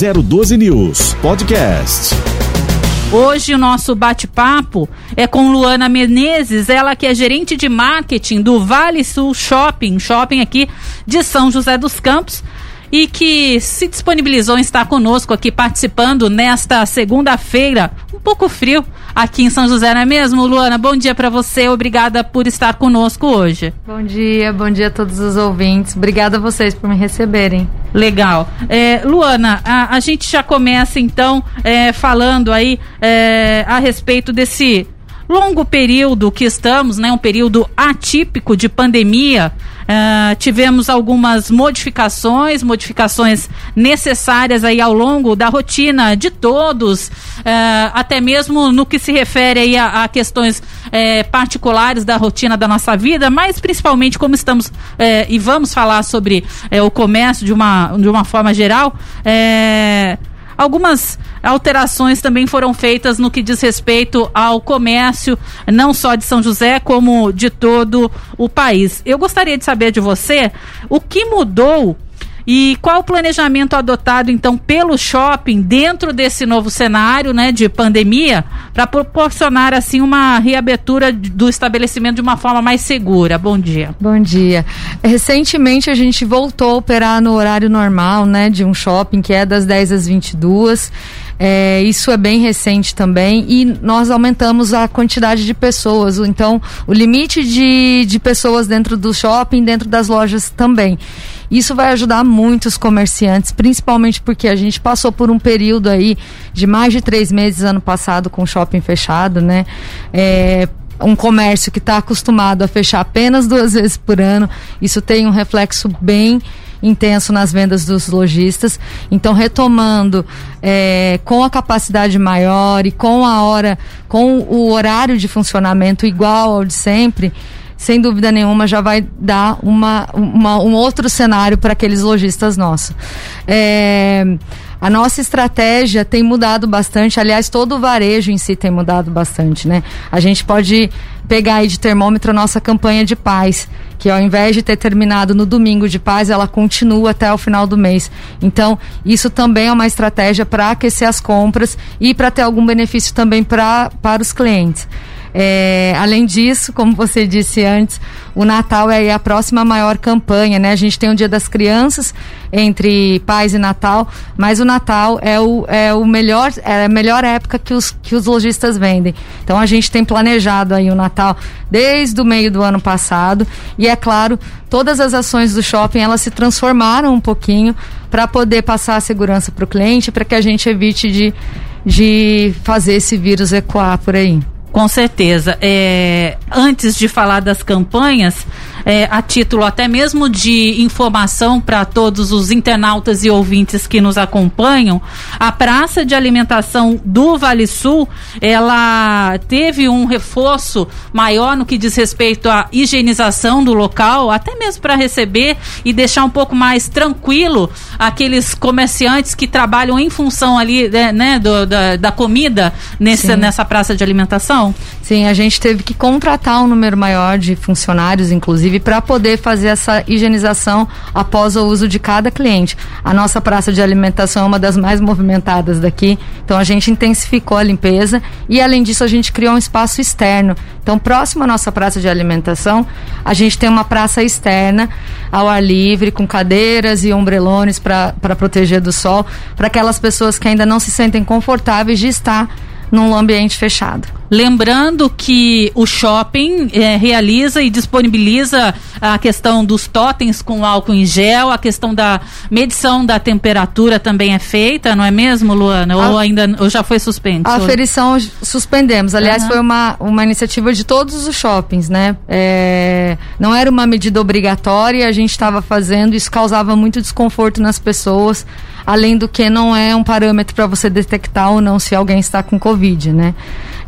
012 News Podcast. Hoje o nosso bate-papo é com Luana Menezes, ela que é gerente de marketing do Vale Sul Shopping, shopping aqui de São José dos Campos e que se disponibilizou em estar conosco aqui participando nesta segunda-feira, um pouco frio aqui em São José, não é mesmo, Luana? Bom dia para você, obrigada por estar conosco hoje. Bom dia, bom dia a todos os ouvintes. Obrigada a vocês por me receberem. Legal. É, Luana, a, a, gente já começa então é, falando aí é, a respeito desse longo período que estamos, né, um período atípico de pandemia, uh, tivemos algumas modificações, modificações necessárias aí ao longo da rotina de todos, uh, até mesmo no que se refere aí a, a questões uh, particulares da rotina da nossa vida, mas principalmente como estamos e vamos falar sobre o comércio de uma, de uma forma geral. Algumas alterações também foram feitas no que diz respeito ao comércio, não só de São José, como de todo o país. Eu gostaria de saber de você o que mudou e qual o planejamento adotado então pelo shopping dentro desse novo cenário, né, de pandemia, para proporcionar assim uma reabertura do estabelecimento de uma forma mais segura? Bom dia. Bom dia. Recentemente a gente voltou a operar no horário normal, né, de um shopping que é das 10 às 22. É, isso é bem recente também e nós aumentamos a quantidade de pessoas. Então, o limite de, de pessoas dentro do shopping, dentro das lojas também. Isso vai ajudar muitos comerciantes, principalmente porque a gente passou por um período aí de mais de três meses ano passado com o shopping fechado, né? É, um comércio que está acostumado a fechar apenas duas vezes por ano, isso tem um reflexo bem intenso nas vendas dos lojistas. Então, retomando é, com a capacidade maior e com a hora, com o horário de funcionamento igual ao de sempre, sem dúvida nenhuma já vai dar uma, uma um outro cenário para aqueles lojistas nossos. É, a nossa estratégia tem mudado bastante, aliás, todo o varejo em si tem mudado bastante, né? A gente pode pegar aí de termômetro a nossa campanha de paz, que ao invés de ter terminado no domingo de paz, ela continua até o final do mês. Então, isso também é uma estratégia para aquecer as compras e para ter algum benefício também pra, para os clientes. É, além disso, como você disse antes, o Natal é a próxima maior campanha, né? A gente tem o Dia das Crianças entre pais e Natal, mas o Natal é o, é o melhor, é a melhor época que os, que os lojistas vendem. Então a gente tem planejado aí o Natal desde o meio do ano passado e é claro, todas as ações do shopping elas se transformaram um pouquinho para poder passar a segurança para o cliente, para que a gente evite de, de fazer esse vírus ecoar por aí. Com certeza. É, antes de falar das campanhas, é, a título até mesmo de informação para todos os internautas e ouvintes que nos acompanham, a praça de alimentação do Vale Sul, ela teve um reforço maior no que diz respeito à higienização do local, até mesmo para receber e deixar um pouco mais tranquilo aqueles comerciantes que trabalham em função ali, né, né do, da, da, comida nessa, nessa praça de alimentação? Sim, a gente teve que contratar um número maior de funcionários, inclusive inclusive, para poder fazer essa higienização após o uso de cada cliente. A nossa praça de alimentação é uma das mais movimentadas daqui, então a gente intensificou a limpeza e, além disso, a gente criou um espaço externo. Então, próximo à nossa praça de alimentação, a gente tem uma praça externa, ao ar livre, com cadeiras e ombrelones para proteger do sol, para aquelas pessoas que ainda não se sentem confortáveis de estar num ambiente fechado. Lembrando que o shopping é, realiza e disponibiliza a questão dos totens com álcool em gel, a questão da medição da temperatura também é feita, não é mesmo, Luana? Ou a, ainda ou já foi suspenso? A aferição suspendemos. Aliás, uhum. foi uma, uma iniciativa de todos os shoppings, né? É, não era uma medida obrigatória, a gente estava fazendo, isso causava muito desconforto nas pessoas além do que não é um parâmetro para você detectar ou não se alguém está com Covid, né?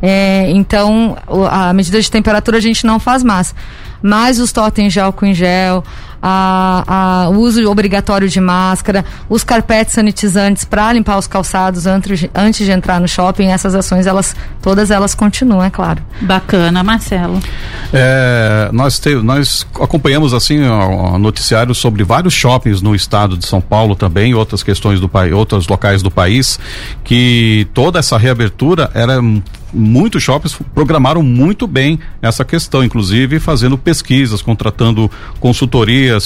É, então, a medida de temperatura a gente não faz mais. mais os totens de álcool em gel, a, a, o uso obrigatório de máscara, os carpetes sanitizantes para limpar os calçados antes, antes de entrar no shopping, essas ações, elas todas elas continuam, é claro. Bacana, Marcelo. É, nós, te, nós acompanhamos assim o, o noticiário sobre vários shoppings no estado de São Paulo também, outras questões do país, outros locais do país, que toda essa reabertura era muitos shoppings programaram muito bem essa questão, inclusive fazendo pesquisas, contratando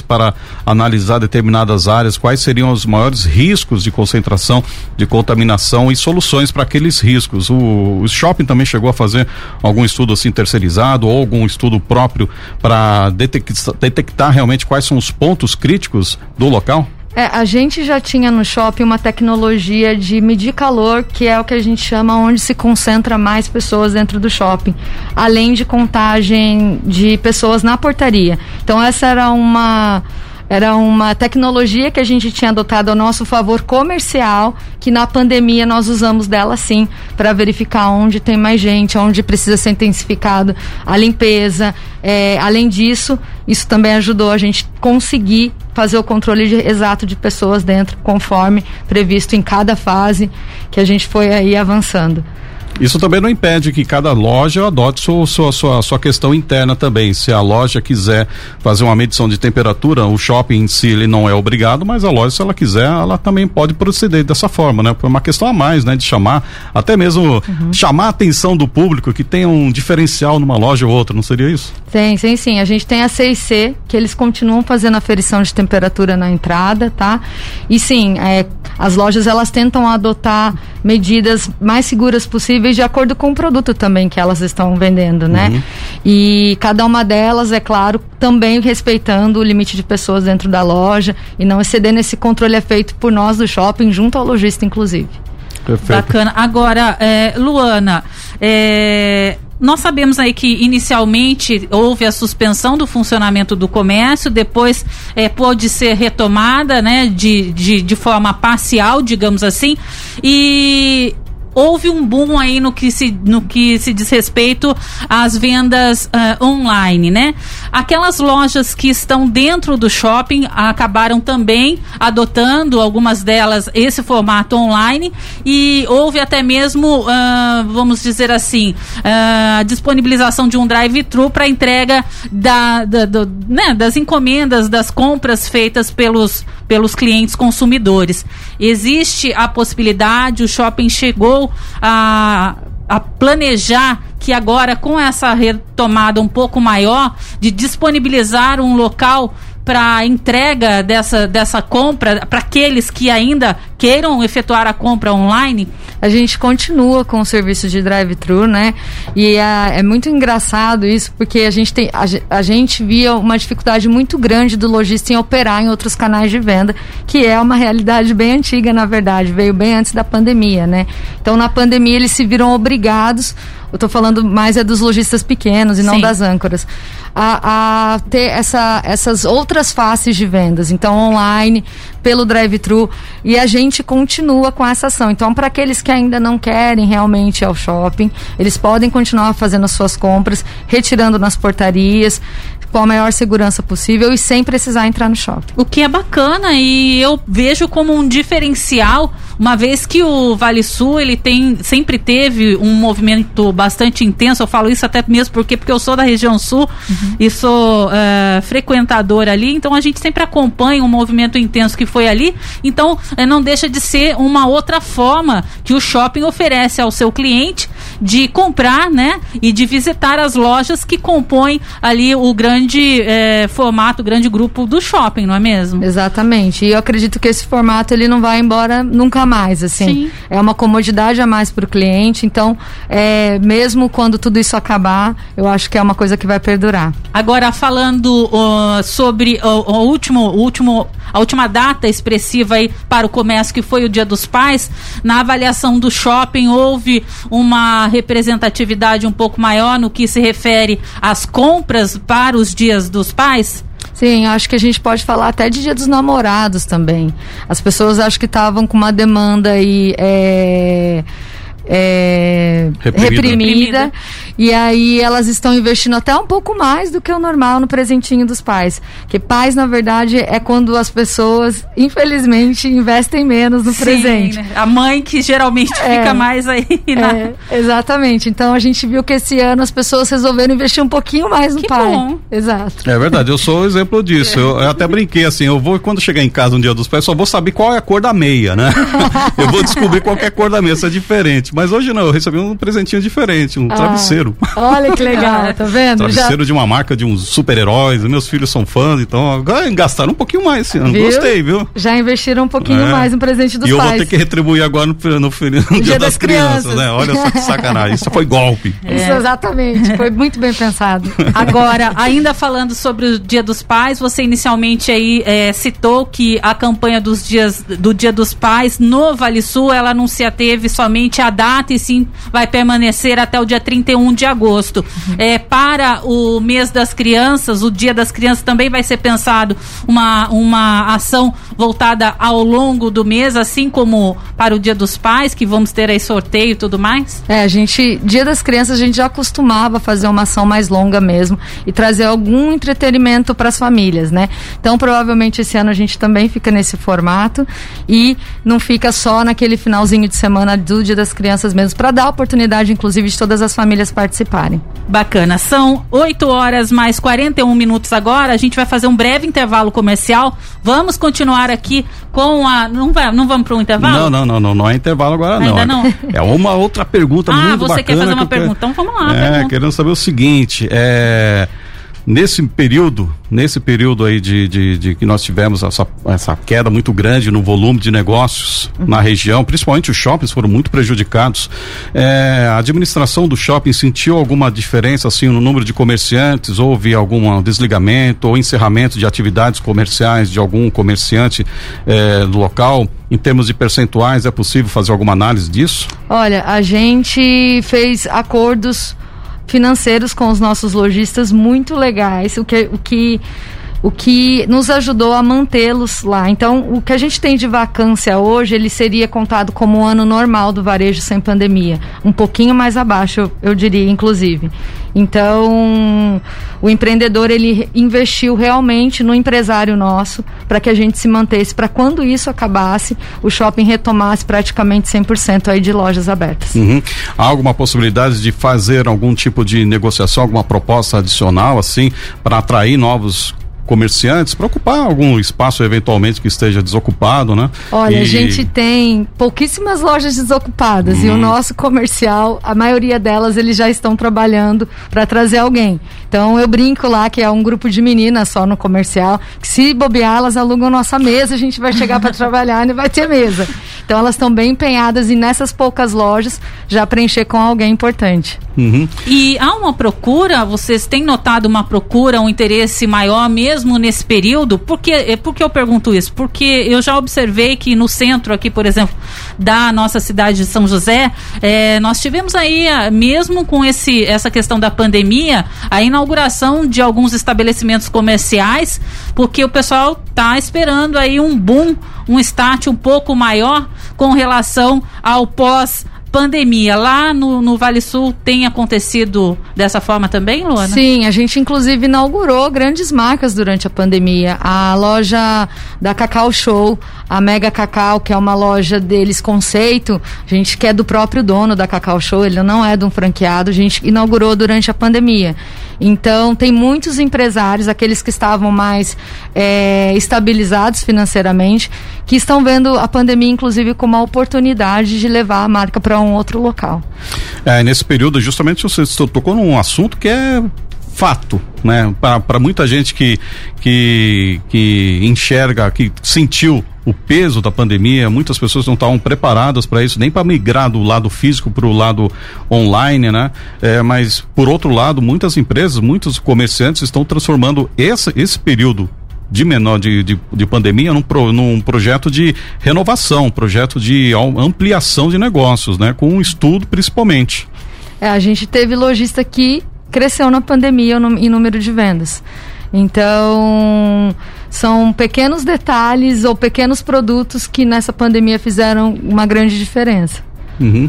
para analisar determinadas áreas, quais seriam os maiores riscos de concentração, de contaminação e soluções para aqueles riscos. O, o, shopping também chegou a fazer algum estudo assim terceirizado ou algum estudo próprio para detectar, detectar realmente quais são os pontos críticos do local? É, a gente já tinha no shopping uma tecnologia de medir calor, que é o que a gente chama onde se concentra mais pessoas dentro do shopping, além de contagem de pessoas na portaria. Então essa era uma era uma tecnologia que a gente tinha adotado ao nosso favor comercial, que na pandemia nós usamos dela sim para verificar onde tem mais gente, onde precisa ser intensificado a limpeza. É, além disso, isso também ajudou a gente conseguir fazer o controle de, exato de pessoas dentro, conforme previsto em cada fase que a gente foi aí avançando. Isso também não impede que cada loja adote sua, sua, sua, sua questão interna também. Se a loja quiser fazer uma medição de temperatura, o shopping em si ele não é obrigado, mas a loja, se ela quiser, ela também pode proceder dessa forma, né? Por uma questão a mais, né? De chamar, até mesmo uhum. chamar a atenção do público que tem um diferencial numa loja ou outra, não seria isso? Tem, tem sim. A gente tem a C&C, que eles continuam fazendo aferição de temperatura na entrada, tá? E sim, é, as lojas elas tentam adotar medidas mais seguras possíveis de acordo com o produto também que elas estão vendendo, né? Uhum. E cada uma delas, é claro, também respeitando o limite de pessoas dentro da loja e não excedendo esse controle é feito por nós do shopping, junto ao lojista, inclusive. Perfeito. Bacana. Agora, é, Luana, é, nós sabemos aí que inicialmente houve a suspensão do funcionamento do comércio, depois é, pôde ser retomada, né, de, de, de forma parcial, digamos assim, e houve um boom aí no que se, no que se diz respeito às vendas uh, online, né? Aquelas lojas que estão dentro do shopping acabaram também adotando, algumas delas, esse formato online e houve até mesmo, uh, vamos dizer assim, uh, a disponibilização de um drive-thru para entrega da, da do, né, das encomendas, das compras feitas pelos, pelos clientes consumidores. Existe a possibilidade, o shopping chegou a, a planejar que agora, com essa retomada um pouco maior, de disponibilizar um local para entrega dessa, dessa compra para aqueles que ainda queiram efetuar a compra online? A gente continua com o serviço de drive-thru, né? E é, é, muito engraçado isso, porque a gente, tem, a, a, gente via uma dificuldade muito grande do lojista em operar em outros canais de venda, que é uma realidade bem antiga, na verdade, veio bem antes da pandemia, né? Então, na pandemia, eles se viram obrigados eu estou falando mais é dos lojistas pequenos e não Sim. das âncoras. A, a, ter essa, essas outras faces de vendas. Então, online, pelo drive-thru. E a gente continua com essa ação. Então, para aqueles que ainda não querem realmente ir ao shopping, eles podem continuar fazendo as suas compras, retirando nas portarias, com a maior segurança possível e sem precisar entrar no shopping. O que é bacana e eu vejo como um diferencial, uma vez que o Vale Sul ele tem sempre teve um movimento bastante intenso. Eu falo isso até mesmo porque porque eu sou da região sul uhum. e sou frequentador ali, então a gente sempre acompanha um movimento intenso que foi ali. Então uh, não deixa de ser uma outra forma que o shopping oferece ao seu cliente de comprar, né, e de visitar as lojas que compõem ali o grande é, formato, o grande grupo do shopping, não é mesmo? Exatamente. E eu acredito que esse formato ele não vai embora nunca mais, assim. Sim. É uma comodidade a mais para o cliente. Então, é, mesmo quando tudo isso acabar, eu acho que é uma coisa que vai perdurar. Agora, falando uh, sobre o, o último, o último, a última data expressiva aí para o comércio, que foi o Dia dos Pais, na avaliação do shopping houve uma representatividade um pouco maior no que se refere às compras para os dias dos pais? Sim, acho que a gente pode falar até de dia dos namorados também. As pessoas acho que estavam com uma demanda aí. É é, Reprimida. reprimida. E aí elas estão investindo até um pouco mais do que o normal no presentinho dos pais. Que pais, na verdade, é quando as pessoas, infelizmente, investem menos no Sim, presente. né? A mãe que geralmente É. fica mais aí na. É, exatamente. Então a gente viu que esse ano as pessoas resolveram investir um pouquinho mais no Que pai. bom. Exato. É verdade, eu sou o exemplo disso. Eu, eu até brinquei assim, eu vou, quando chegar em casa um dia dos pais, só vou saber qual é a cor da meia, né? eu vou descobrir qual que é a cor da meia, se é diferente. Mas hoje não, eu recebi um presentinho diferente, um Ah, travesseiro. Olha que legal, tá vendo? Já Travesseiro de uma marca de uns super-heróis, meus filhos são fãs, então gastaram um pouquinho mais esse ano. Viu? Gostei, viu? já investiram um pouquinho É. mais no presente dos e eu pais. vou ter que retribuir agora no, no, no dia, das, das crianças, Crianças. né? Olha só que sacanagem. Isso foi golpe. Isso, exatamente. Foi muito bem pensado. Agora, ainda falando sobre o Dia dos Pais, você inicialmente aí eh, citou que a campanha dos dias do Dia dos Pais no Vale Sul, ela não se ateve somente à data e sim vai permanecer até o dia 31 de agosto. Eh, para o mês das crianças, o Dia das Crianças também vai ser pensado uma, uma ação voltada ao longo do mês, assim como para o Dia dos Pais, que vamos ter aí sorteio e tudo mais? É, a gente, Dia das Crianças, a gente já costumava fazer uma ação mais longa mesmo e trazer algum entretenimento para as famílias, né? Então, provavelmente esse ano a gente também fica nesse formato e não fica só naquele finalzinho de semana do Dia das Crianças mesmo, para dar oportunidade, inclusive, de todas as famílias participarem. Bacana. São 8 horas mais 41 minutos agora. A gente vai fazer um breve intervalo comercial. Vamos continuar aqui com a. Não, vai, não vamos para um intervalo? Não, não, não, não, não é intervalo agora não. Ainda não? É uma outra pergunta Ah, muito você bacana. quer fazer uma que eu quero- pergunta? Então vamos lá, É, pergunta. querendo saber o seguinte, é, nesse período, nesse período aí de, de, de que nós tivemos essa, essa queda muito grande no volume de negócios na região, principalmente os shoppings foram muito prejudicados. É, a administração do shopping sentiu alguma diferença assim no número de comerciantes? Houve algum desligamento ou encerramento de atividades comerciais de algum comerciante é, do local? Em termos de percentuais, é possível fazer alguma análise disso? Olha, a gente fez acordos financeiros com os nossos lojistas muito legais, o que, o que, o que nos ajudou a mantê-los lá. Então, o que a gente tem de vacância hoje, ele seria contado como um ano normal do varejo sem pandemia. Um pouquinho mais abaixo, eu, eu diria, inclusive. Então, o empreendedor, ele investiu realmente no empresário nosso para que a gente se mantesse, para quando isso acabasse, o shopping retomasse praticamente 100% aí de lojas abertas. Uhum. Há alguma possibilidade de fazer algum tipo de negociação, alguma proposta adicional, assim, para atrair novos comerciantes, para ocupar algum espaço eventualmente que esteja desocupado, né? Olha, E- a gente tem pouquíssimas lojas desocupadas e o nosso comercial, a maioria delas, eles já estão trabalhando para trazer alguém. Então eu brinco lá que é um grupo de meninas só no comercial, que se bobear, elas alugam nossa mesa, a gente vai chegar para trabalhar e não vai ter mesa. Então elas estão bem empenhadas e nessas poucas lojas já preencher com alguém importante. Uhum. E há uma procura, vocês têm notado uma procura, um interesse maior mesmo nesse período? Por que, é, por que eu pergunto isso? Porque eu já observei que no centro aqui, por exemplo, da nossa cidade de São José, eh, nós tivemos aí, ah, mesmo com esse, essa questão da pandemia, a inauguração de alguns estabelecimentos comerciais, porque o pessoal está esperando aí um boom, um start um pouco maior com relação ao pós pandemia. Lá no, no Vale Sul tem acontecido dessa forma também, Luana? Sim, a gente inclusive inaugurou grandes marcas durante a pandemia. A loja da Cacau Show, a Mega Cacau, que é uma loja deles conceito, a gente que é do próprio dono da Cacau Show, ele não é de um franqueado, a gente inaugurou durante a pandemia. Então, tem muitos empresários, aqueles que estavam mais é, estabilizados financeiramente, que estão vendo a pandemia, inclusive, como uma oportunidade de levar a marca para um outro local. É, nesse período, justamente você tocou num assunto que é fato, né? Para muita gente que, que, que enxerga, que sentiu o peso da pandemia, muitas pessoas não estavam preparadas para isso, nem para migrar do lado físico para o lado online, né? É, mas, por outro lado, muitas empresas, muitos comerciantes estão transformando esse, esse período de menor de, de, de pandemia num, pro, num projeto de renovação, projeto de am- ampliação de negócios, né? Com um estudo principalmente. É, a gente teve lojista que cresceu na pandemia em número de vendas. Então, são pequenos detalhes ou pequenos produtos que nessa pandemia fizeram uma grande diferença. Uhum.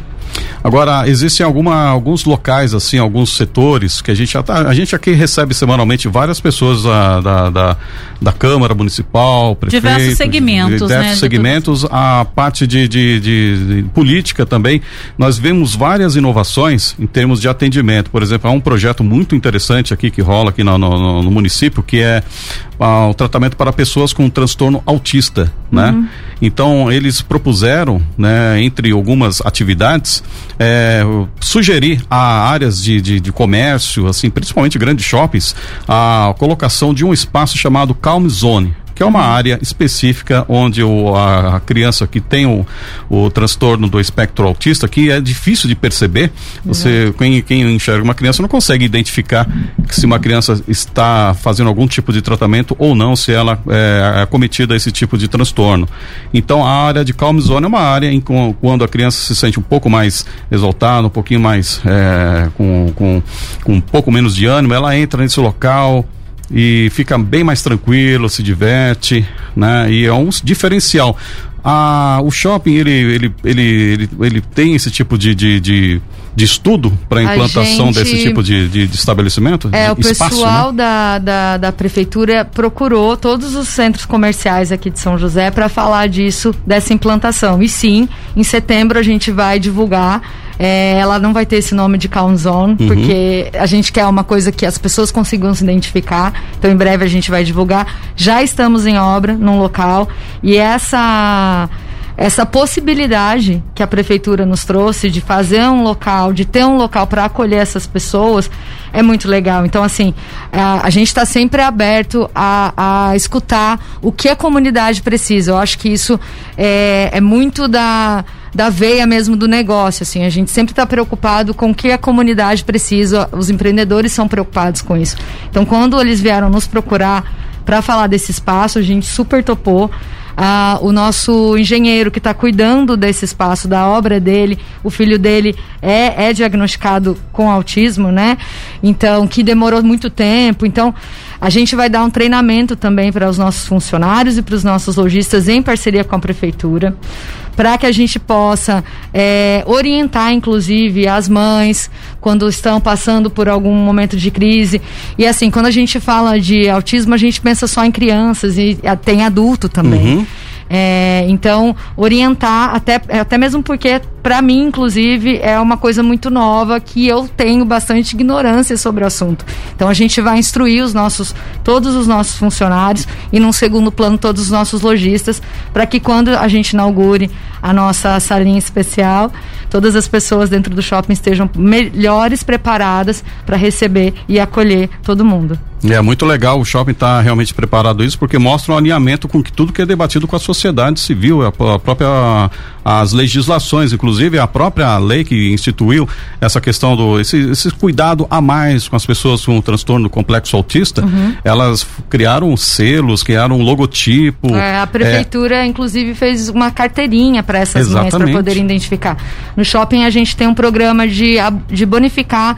Agora, existem alguma, alguns locais, assim, alguns setores que a gente já tá, a gente aqui recebe semanalmente várias pessoas da, da, da, da Câmara Municipal, prefeito. Diversos segmentos, diversos né? segmentos, a parte de, de, de, de, política também. Nós vemos várias inovações em termos de atendimento. Por exemplo, há um projeto muito interessante aqui que rola aqui no, no, no município, que é ah, o tratamento para pessoas com transtorno autista, né? Uhum. Então, eles propuseram, né, entre algumas atividades, é, sugerir a áreas de, de, de, comércio, assim, principalmente grandes shoppings, a colocação de um espaço chamado Calm Zone que é uma área específica onde o, a, a criança que tem o, o transtorno do espectro autista, que é difícil de perceber, você, quem, quem enxerga uma criança não consegue identificar se uma criança está fazendo algum tipo de tratamento ou não, se ela é, é cometida esse tipo de transtorno. Então a área de calm zone é uma área em quando a criança se sente um pouco mais exaltada, um pouquinho mais é, com, com, com um pouco menos de ânimo, ela entra nesse local, e fica bem mais tranquilo, se diverte, né? E é um diferencial. Ah, o shopping ele, ele, ele, ele, ele tem esse tipo de, de, de, de estudo para implantação gente, desse tipo de, de, de estabelecimento? É, o espaço, pessoal né? da, da, da prefeitura procurou todos os centros comerciais aqui de São José para falar disso, dessa implantação. E sim, em setembro a gente vai divulgar é, ela não vai ter esse nome de Count Zone, uhum. porque a gente quer uma coisa que as pessoas consigam se identificar. Então, em breve a gente vai divulgar. Já estamos em obra num local e essa essa possibilidade que a prefeitura nos trouxe de fazer um local, de ter um local para acolher essas pessoas, é muito legal. Então, assim, a, a gente está sempre aberto a, a, escutar o que a comunidade precisa. Eu acho que isso é, é muito da da veia mesmo do negócio, assim, a gente sempre está preocupado com o que a comunidade precisa, os empreendedores são preocupados com isso. Então, quando eles vieram nos procurar para falar desse espaço, a gente super topou. O nosso engenheiro que está cuidando desse espaço, da obra dele, o filho dele é, é diagnosticado com autismo, né? Então, que demorou muito tempo. Então, a gente vai dar um treinamento também para os nossos funcionários e para os nossos lojistas em parceria com a prefeitura, para que a gente possa é, orientar, inclusive, as mães quando estão passando por algum momento de crise. E assim, quando a gente fala de autismo, a gente pensa só em crianças e tem adulto também. Uhum. É, então, orientar, até, até mesmo porque, para mim, inclusive, é uma coisa muito nova que eu tenho bastante ignorância sobre o assunto. Então, a gente vai instruir os nossos, todos os nossos funcionários e, num segundo plano, todos os nossos lojistas, para que quando a gente inaugure a nossa salinha especial, todas as pessoas dentro do shopping estejam melhores preparadas para receber e acolher todo mundo. É muito legal o shopping estar tá realmente preparado isso, porque mostra um alinhamento com que tudo que é debatido com a sociedade civil, a, a própria as legislações, inclusive a própria lei que instituiu essa questão do esse, esse cuidado a mais com as pessoas com transtorno complexo autista, uhum. elas criaram selos, criaram um logotipo. É, a prefeitura, é... inclusive, fez uma carteirinha para essas mães para poderem identificar. No shopping a gente tem um programa de, de bonificar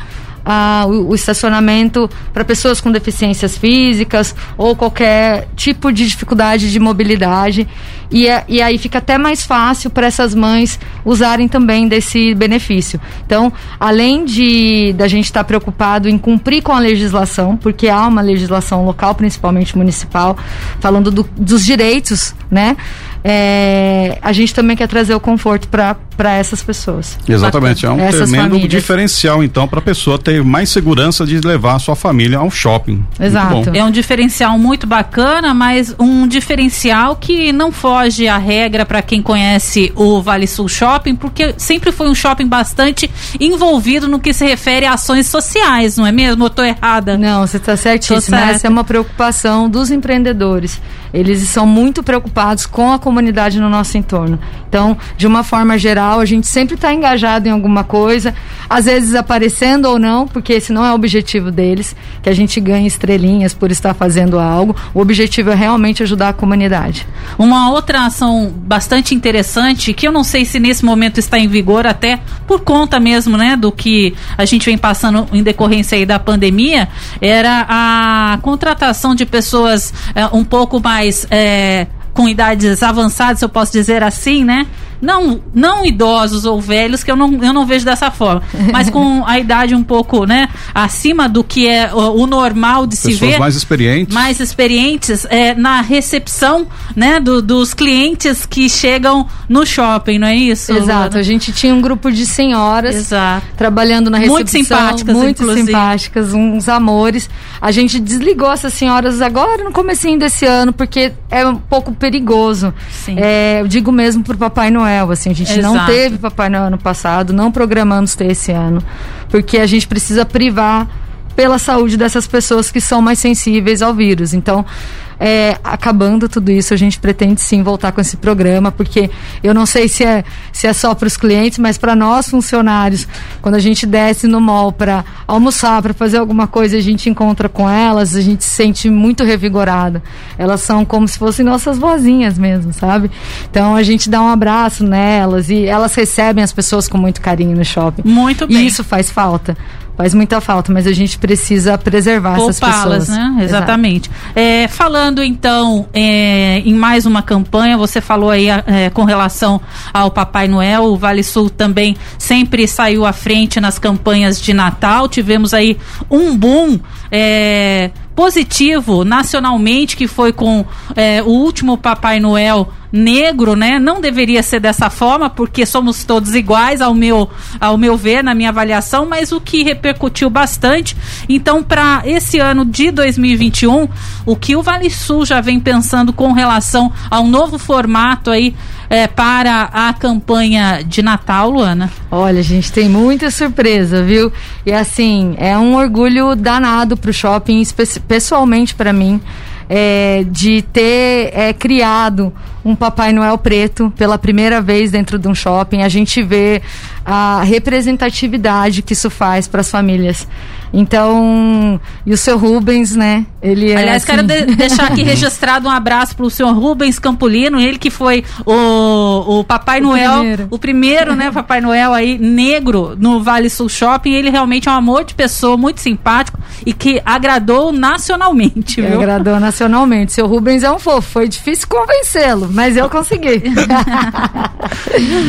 o, o, estacionamento para pessoas com deficiências físicas ou qualquer tipo de dificuldade de mobilidade. E, é, e aí fica até mais fácil para essas mães usarem também desse benefício. Então, além de da gente estar tá preocupado em cumprir com a legislação, porque há uma legislação local, principalmente municipal, falando do, dos direitos, né? É, a gente também quer trazer o conforto para essas pessoas. Exatamente, é um tremendo famílias. diferencial então para a pessoa ter mais segurança de levar a sua família ao shopping. Exato. É um diferencial muito bacana, mas um diferencial que não foge à regra para quem conhece o Vale Sul Shopping, porque sempre foi um shopping bastante envolvido no que se refere a ações sociais, não é mesmo? Eu tô errada? Não, você está certíssima. Essa é uma preocupação dos empreendedores. Eles são muito preocupados com a comunidade no nosso entorno. Então, de uma forma geral, a gente sempre está engajado em alguma coisa, às vezes aparecendo ou não, porque esse não é o objetivo deles, que a gente ganhe estrelinhas por estar fazendo algo. O objetivo é realmente ajudar a comunidade. Uma outra ação bastante interessante, que eu não sei se nesse momento está em vigor, até por conta mesmo, né, do que a gente vem passando em decorrência aí da pandemia, era a contratação de pessoas é, um pouco mais é, com idades avançadas, eu posso dizer assim, né? Não, não idosos ou velhos, que eu não, eu não vejo dessa forma, mas com a idade um pouco, né, acima do que é o, o normal de Pessoas se ver. mais experientes. Mais experientes é, na recepção, né, do, dos clientes que chegam no shopping, não é isso? Exato, a gente tinha um grupo de senhoras Exato. trabalhando na recepção. Muito simpáticas, muito inclusive. simpáticas, uns amores. A gente desligou essas senhoras agora no comecinho desse ano, porque é um pouco perigoso. Sim. É, eu digo mesmo pro Papai Noel, assim, a gente não Exato. teve Papai Noel ano passado, não programamos ter esse ano, porque a gente precisa privar pela saúde dessas pessoas que são mais sensíveis ao vírus. Então, é, acabando tudo isso, a gente pretende sim voltar com esse programa, porque eu não sei se é, se é só para os clientes, mas para nós funcionários, quando a gente desce no mall para almoçar, para fazer alguma coisa, a gente encontra com elas, a gente se sente muito revigorada. Elas são como se fossem nossas vozinhas mesmo, sabe? Então a gente dá um abraço nelas e elas recebem as pessoas com muito carinho no shopping. Muito bem. E isso faz falta. Faz muita falta, mas a gente precisa preservar essas pessoas. né? Exatamente. É, falando então é, em mais uma campanha, você falou aí é, com relação ao Papai Noel, o Vale Sul também sempre saiu à frente nas campanhas de Natal. Tivemos aí um boom é, positivo nacionalmente, que foi com é, o último Papai Noel negro, né? Não deveria ser dessa forma, porque somos todos iguais ao meu, ao meu ver, na minha avaliação, mas o que repercutiu bastante. Então, para esse ano de 2021, o que o Vale Sul já vem pensando com relação ao novo formato aí é, para a campanha de Natal, Luana? Olha, gente tem muita surpresa, viu? E assim, é um orgulho danado pro shopping, espe- pessoalmente para mim, é, de ter é, criado um Papai Noel preto pela primeira vez dentro de um shopping. A gente vê a representatividade que isso faz para as famílias. Então, e o seu Rubens, né? Ele é. Aliás, quero assim, de- deixar aqui registrado um abraço para o senhor Rubens Campolino, ele que foi o, o Papai O Noel, primeiro. o primeiro, né, Papai Noel aí, negro no Vale Sul Shopping. Ele realmente é um amor de pessoa, muito simpático e que agradou nacionalmente, viu? agradou nacionalmente. Seu Rubens é um fofo. Foi difícil convencê-lo, mas eu consegui.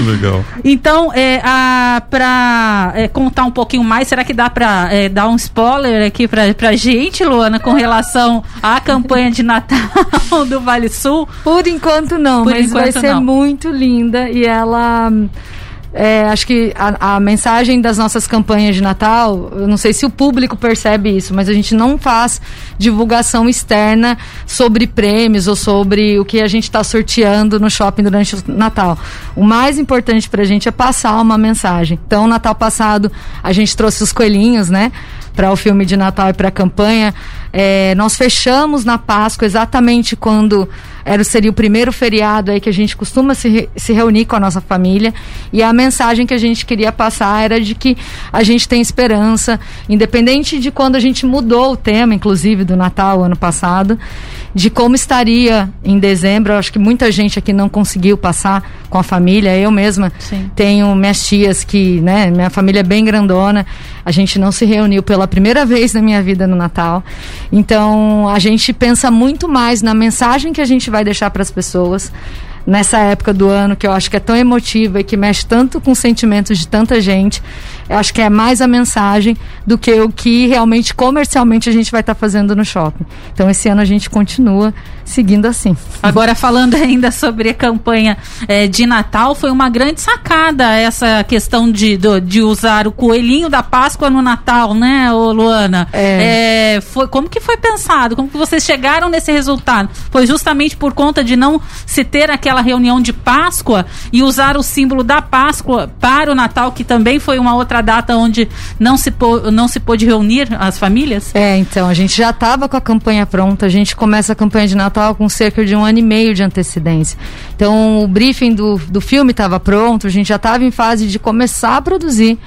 Legal. Então, é, a, pra é, contar um pouquinho mais, será que dá pra é, dar um spoiler aqui pra, pra gente, Luana, com relação à campanha de Natal do Vale Sul? Por enquanto não, Por mas vai enquanto ser não. muito linda e ela. É, acho que a, a mensagem das nossas campanhas de Natal, eu não sei se o público percebe isso, mas a gente não faz divulgação externa sobre prêmios ou sobre o que a gente está sorteando no shopping durante o Natal. O mais importante para a gente é passar uma mensagem. Então, Natal passado, a gente trouxe os coelhinhos, né? Para o filme de Natal e para a campanha. É, nós fechamos na Páscoa exatamente quando era, seria o primeiro feriado aí que a gente costuma se, re- se reunir com a nossa família. E a mensagem que a gente queria passar era de que a gente tem esperança, independente de quando a gente mudou o tema, inclusive, do Natal ano passado, de como estaria em dezembro. Eu acho que muita gente aqui não conseguiu passar com a família. Eu mesma Sim. tenho minhas tias que, né, minha família é bem grandona. A gente não se reuniu pela primeira vez na minha vida no Natal. Então, a gente pensa muito mais na mensagem que a gente vai deixar para as pessoas nessa época do ano que eu acho que é tão emotiva e que mexe tanto com os sentimentos de tanta gente. Eu acho que é mais a mensagem do que o que realmente comercialmente a gente vai estar fazendo no shopping. Então, esse ano a gente continua seguindo assim. Agora, falando ainda sobre a campanha eh, de Natal, foi uma grande sacada essa questão de, do- de usar o coelhinho da Páscoa no Natal, né, ô Luana? É. Eh, foi, como que foi pensado? Como que vocês chegaram nesse resultado? Foi justamente por conta de não se ter aquela reunião de Páscoa e usar o símbolo da Páscoa para o Natal, que também foi uma outra data onde não se, pô- não se pôde reunir as famílias? É, então, a gente já estava com a campanha pronta, a gente começa a campanha de Natal com cerca de um ano e meio de antecedência. Então, o briefing do, do filme estava pronto, a gente já estava em fase de começar a produzir.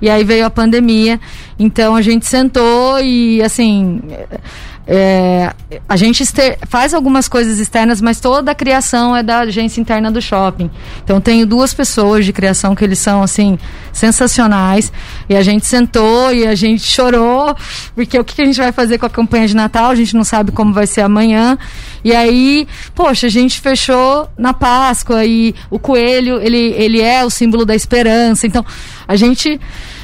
E aí veio a pandemia Então a gente sentou e assim. É, a gente faz algumas coisas externas, mas toda a criação é da agência interna do shopping. Então tenho duas pessoas de criação que eles são assim sensacionais e a gente sentou e a gente chorou porque o que a gente vai fazer com a campanha de Natal? A gente não sabe como vai ser amanhã. E aí, poxa, a gente fechou na Páscoa e o coelho ele ele é o símbolo da esperança. Então a gente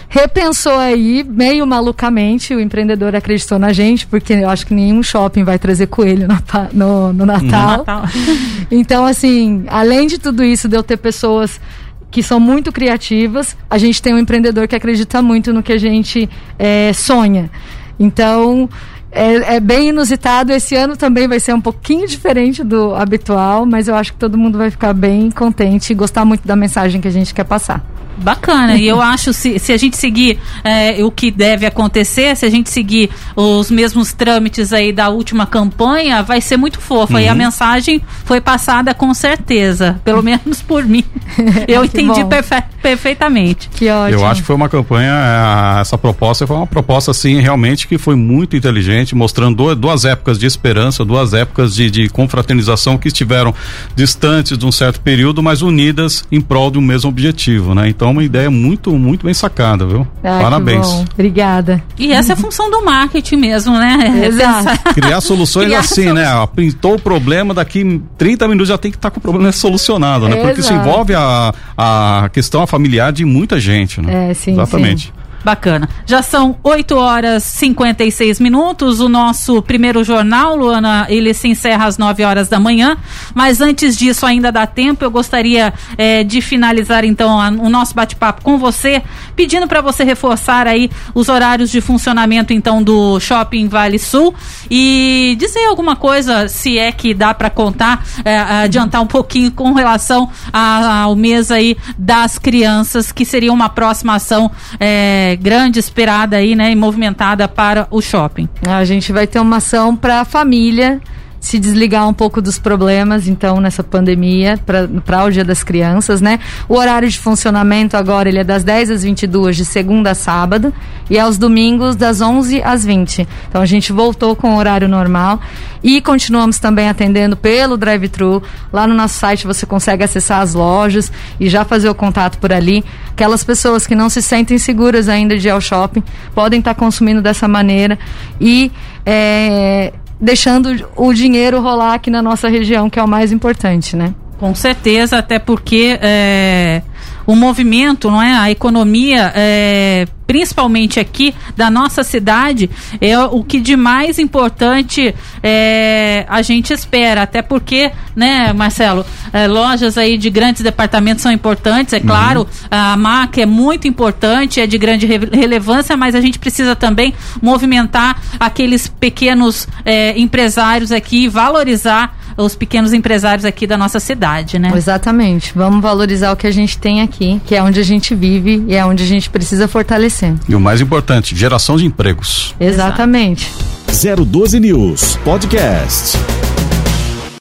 repensou aí, meio malucamente, o empreendedor acreditou na gente, porque eu acho que nenhum shopping vai trazer coelho no, no Natal. No Natal. então, assim, além de tudo isso, de eu ter pessoas que são muito criativas, a gente tem um empreendedor que acredita muito no que a gente é, sonha. Então, é, é, bem inusitado. Esse ano também vai ser um pouquinho diferente do habitual, mas eu acho que todo mundo vai ficar bem contente e gostar muito da mensagem que a gente quer passar. Bacana, e eu acho se, se a gente seguir é, o que deve acontecer, se a gente seguir os mesmos trâmites aí da última campanha, vai ser muito fofa. Uhum. E a mensagem foi passada com certeza, pelo menos por mim. Eu entendi perfe perfeitamente. Que ótimo. Eu acho que foi uma campanha, é, essa proposta foi uma proposta, assim, realmente que foi muito inteligente, mostrando duas épocas de esperança, duas épocas de, de confraternização que estiveram distantes de um certo período, mas unidas em prol de um mesmo objetivo, né? Então, uma ideia muito, muito bem sacada, viu? Ah, Parabéns. Obrigada. E essa é a função do marketing mesmo, né? Exato. Criar soluções Criar assim, né? Pintou o problema, daqui 30 minutos já tem que estar tá com o problema solucionado, né? Porque isso envolve a, a questão familiar de muita gente, né? É, sim. Exatamente. Sim. Bacana. Já são 8 horas e 56 minutos. O nosso primeiro jornal, Luana, ele se encerra às 9 horas da manhã. Mas antes disso, ainda dá tempo. Eu gostaria eh, de finalizar então a, o nosso bate-papo com você, pedindo para você reforçar aí os horários de funcionamento então do Shopping Vale Sul e dizer alguma coisa, se é que dá para contar, eh, adiantar um pouquinho com relação a, ao mês aí das crianças, que seria uma próxima ação. Eh, grande, esperada aí, né, e movimentada para o shopping. A gente vai ter uma ação para a família se desligar um pouco dos problemas, então, nessa pandemia, para o Dia das Crianças, né? O horário de funcionamento agora, ele é das 10 às 22, de segunda a sábado, e aos domingos, das 11 às 20. Então, a gente voltou com o horário normal e continuamos também atendendo pelo drive-thru. Lá no nosso site você consegue acessar as lojas e já fazer o contato por ali. Aquelas pessoas que não se sentem seguras ainda de ir ao shopping podem estar tá consumindo dessa maneira e é, deixando o dinheiro rolar aqui na nossa região, que é o mais importante, né? Com certeza, até porque é, o movimento, não é, a economia, é, principalmente aqui da nossa cidade, é o que de mais importante é, a gente espera. Até porque, né, Marcelo, é, lojas aí de grandes departamentos são importantes, é claro, uhum. a marca é muito importante, é de grande re relevância, mas a gente precisa também movimentar aqueles pequenos é, empresários aqui, valorizar os pequenos empresários aqui da nossa cidade, né? Exatamente. Vamos valorizar o que a gente tem aqui, que é onde a gente vive e é onde a gente precisa fortalecer. E o mais importante, geração de empregos. Exatamente. 012 News Podcast.